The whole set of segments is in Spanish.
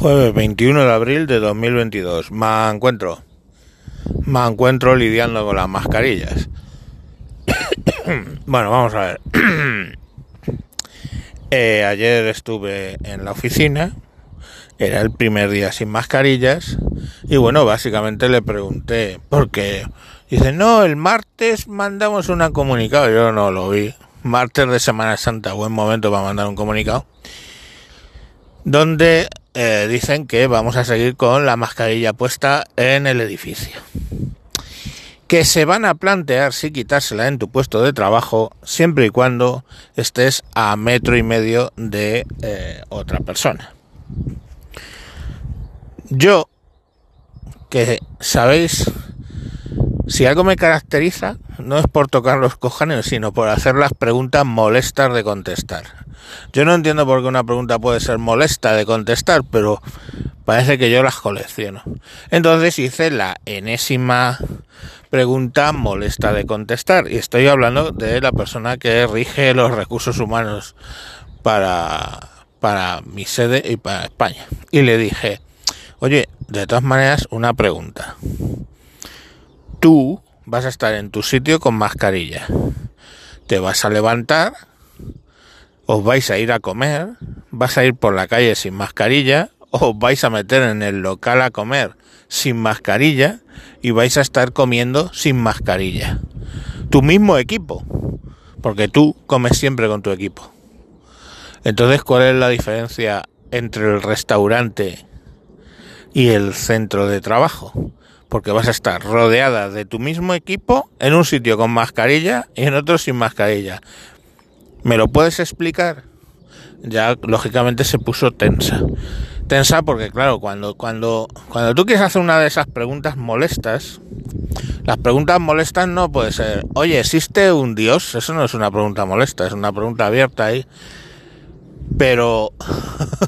Jueves 21 de abril de 2022. Me encuentro. Me encuentro lidiando con las mascarillas. bueno, vamos a ver. Eh, ayer estuve en la oficina. Era el primer día sin mascarillas. Y bueno, básicamente le pregunté. Porque dice, no, el martes mandamos un comunicado. Yo no lo vi. Martes de Semana Santa, buen momento para mandar un comunicado donde eh, dicen que vamos a seguir con la mascarilla puesta en el edificio. Que se van a plantear si quitársela en tu puesto de trabajo siempre y cuando estés a metro y medio de eh, otra persona. Yo, que sabéis, si algo me caracteriza, no es por tocar los cojones, sino por hacer las preguntas molestas de contestar. Yo no entiendo por qué una pregunta puede ser molesta de contestar, pero parece que yo las colecciono. Entonces hice la enésima pregunta molesta de contestar y estoy hablando de la persona que rige los recursos humanos para, para mi sede y para España. Y le dije, oye, de todas maneras, una pregunta. Tú vas a estar en tu sitio con mascarilla. Te vas a levantar os vais a ir a comer, vas a ir por la calle sin mascarilla, os vais a meter en el local a comer sin mascarilla y vais a estar comiendo sin mascarilla. Tu mismo equipo, porque tú comes siempre con tu equipo. Entonces, ¿cuál es la diferencia entre el restaurante y el centro de trabajo? Porque vas a estar rodeada de tu mismo equipo en un sitio con mascarilla y en otro sin mascarilla. ¿Me lo puedes explicar? Ya lógicamente se puso tensa. Tensa porque claro, cuando, cuando, cuando tú quieres hacer una de esas preguntas molestas, las preguntas molestas no puede ser, oye, ¿existe un Dios? Eso no es una pregunta molesta, es una pregunta abierta ahí. Pero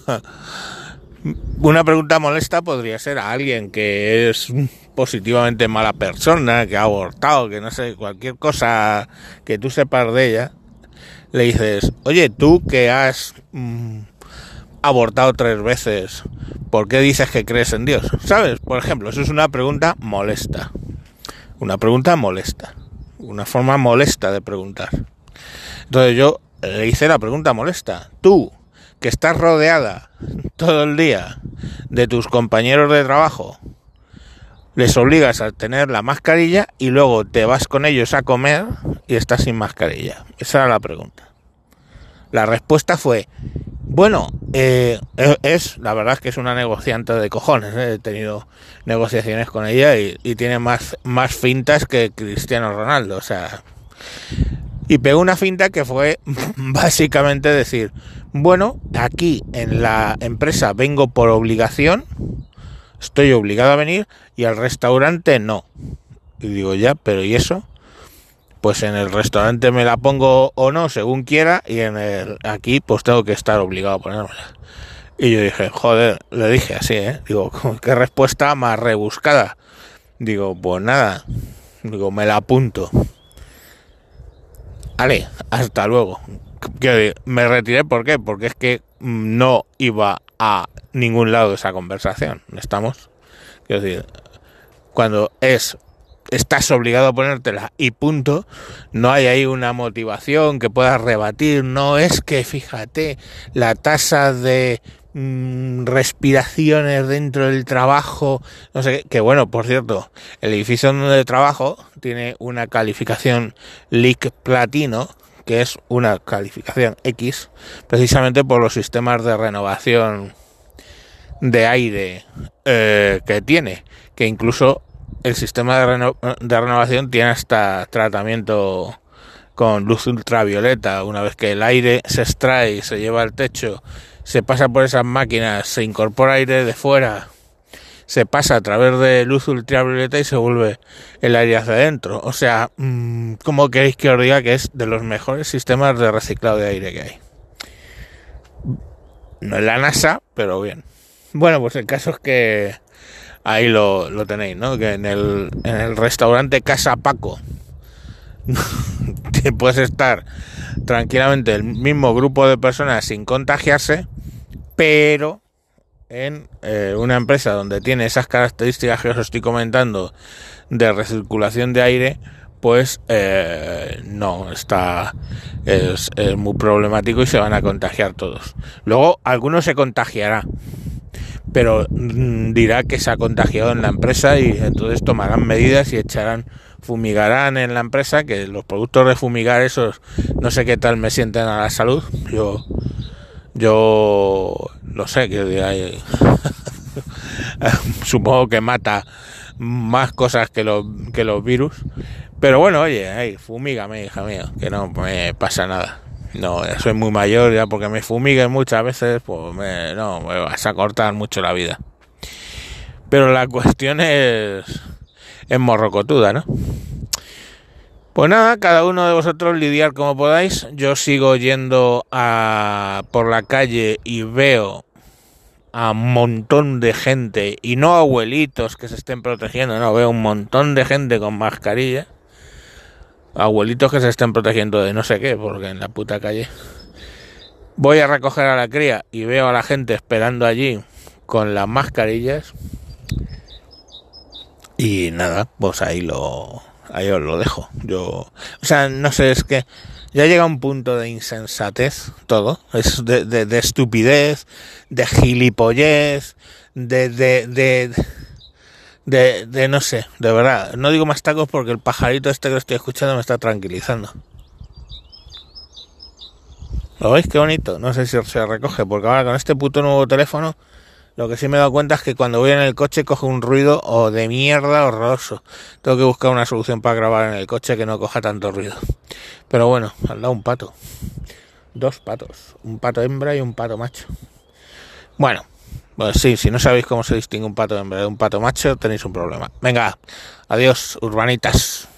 una pregunta molesta podría ser a alguien que es positivamente mala persona, que ha abortado, que no sé, cualquier cosa que tú sepas de ella le dices, oye, tú que has mm, abortado tres veces, ¿por qué dices que crees en Dios? ¿Sabes? Por ejemplo, eso es una pregunta molesta. Una pregunta molesta. Una forma molesta de preguntar. Entonces yo le hice la pregunta molesta. Tú, que estás rodeada todo el día de tus compañeros de trabajo, les obligas a tener la mascarilla y luego te vas con ellos a comer y estás sin mascarilla? Esa era la pregunta. La respuesta fue, bueno, eh, e-, es, la verdad es que es una negociante de cojones, ¿eh? he tenido negociaciones con ella y, tiene más, más fintas que Cristiano Ronaldo, o sea, y pegó una finta que fue básicamente decir, bueno, aquí en la empresa vengo por obligación, estoy obligado a venir y al restaurante no. Y digo, ya, pero ¿y eso? Pues en el restaurante me la pongo o no, según quiera, y en el aquí pues tengo que estar obligado a ponérmela. Y yo dije, joder, le dije así, ¿eh? Digo, qué respuesta más rebuscada. Digo, pues nada, digo, me la apunto. Vale, hasta luego. Me retiré, ¿por qué? Porque es que no iba a ningún lado de esa conversación. ¿Estamos? Quiero decir, cuando es estás obligado a ponértela y punto, no hay ahí una motivación que puedas rebatir, no es que fíjate la tasa de mm, respiraciones dentro del trabajo, no sé, que bueno, por cierto, el edificio donde trabajo tiene una calificación LEED platino, que es una calificación X, precisamente por los sistemas de renovación de aire eh, que tiene, que incluso el sistema de, renovación tiene hasta tratamiento con luz ultravioleta. Una vez que el aire se extrae se lleva al techo, se pasa por esas máquinas, se incorpora aire de fuera, se pasa a través de luz ultravioleta y se vuelve el aire hacia adentro. O sea, mm, ¿cómo queréis que os diga que es de los mejores sistemas de reciclado de aire que hay? No es la NASA, pero bien. Bueno, pues el caso es que ahí lo, tenéis, ¿no? Que en el, en el restaurante Casa Paco puedes estar tranquilamente el mismo grupo de personas sin contagiarse, pero en eh, una empresa donde tiene esas características que os estoy comentando de recirculación de aire, pues eh, no, está es, muy problemático y se van a contagiar todos. Luego algunos se contagiará, pero mm, dirá que se ha contagiado en la empresa y entonces tomarán medidas y echarán, fumigarán en la empresa, que los productos de fumigar esos no sé qué tal me sienten a la salud. Yo yo no sé que supongo que mata más cosas que los que los virus pero bueno, oye, ahí, fumígame, hija mía, que no me pasa nada. No, soy muy mayor ya porque me fumiguen muchas veces, pues me, no, me vas a cortar mucho la vida. Pero la cuestión es, es morrocotuda, ¿no? Pues nada, cada uno de vosotros lidiar como podáis. Yo sigo yendo a, por la calle y veo a un montón de gente, y no abuelitos que se estén protegiendo, no, veo un montón de gente con mascarilla abuelitos que se estén protegiendo de no sé qué, porque en la puta calle. Voy a recoger a la cría y veo a la gente esperando allí con las mascarillas. Y nada, pues ahí lo ahí os lo dejo. Yo, o sea, no sé, es que ya llega un punto de insensatez todo, es de, de, de estupidez, de gilipollez, de, de, de de, no sé, de verdad. No digo más tacos porque el pajarito este que estoy escuchando me está tranquilizando. ¿Lo veis? Qué bonito. No sé si se recoge porque ahora con este puto nuevo teléfono lo que sí me he dado cuenta es que cuando voy en el coche coge un ruido o de mierda horroroso. Tengo que buscar una solución para grabar en el coche que no coja tanto ruido. Pero bueno, al lado un pato. Dos patos. Un pato hembra y un pato macho. Bueno, pues sí, si no sabéis cómo se distingue un pato hembra de un pato macho, tenéis un problema. Venga, adiós, urbanitas.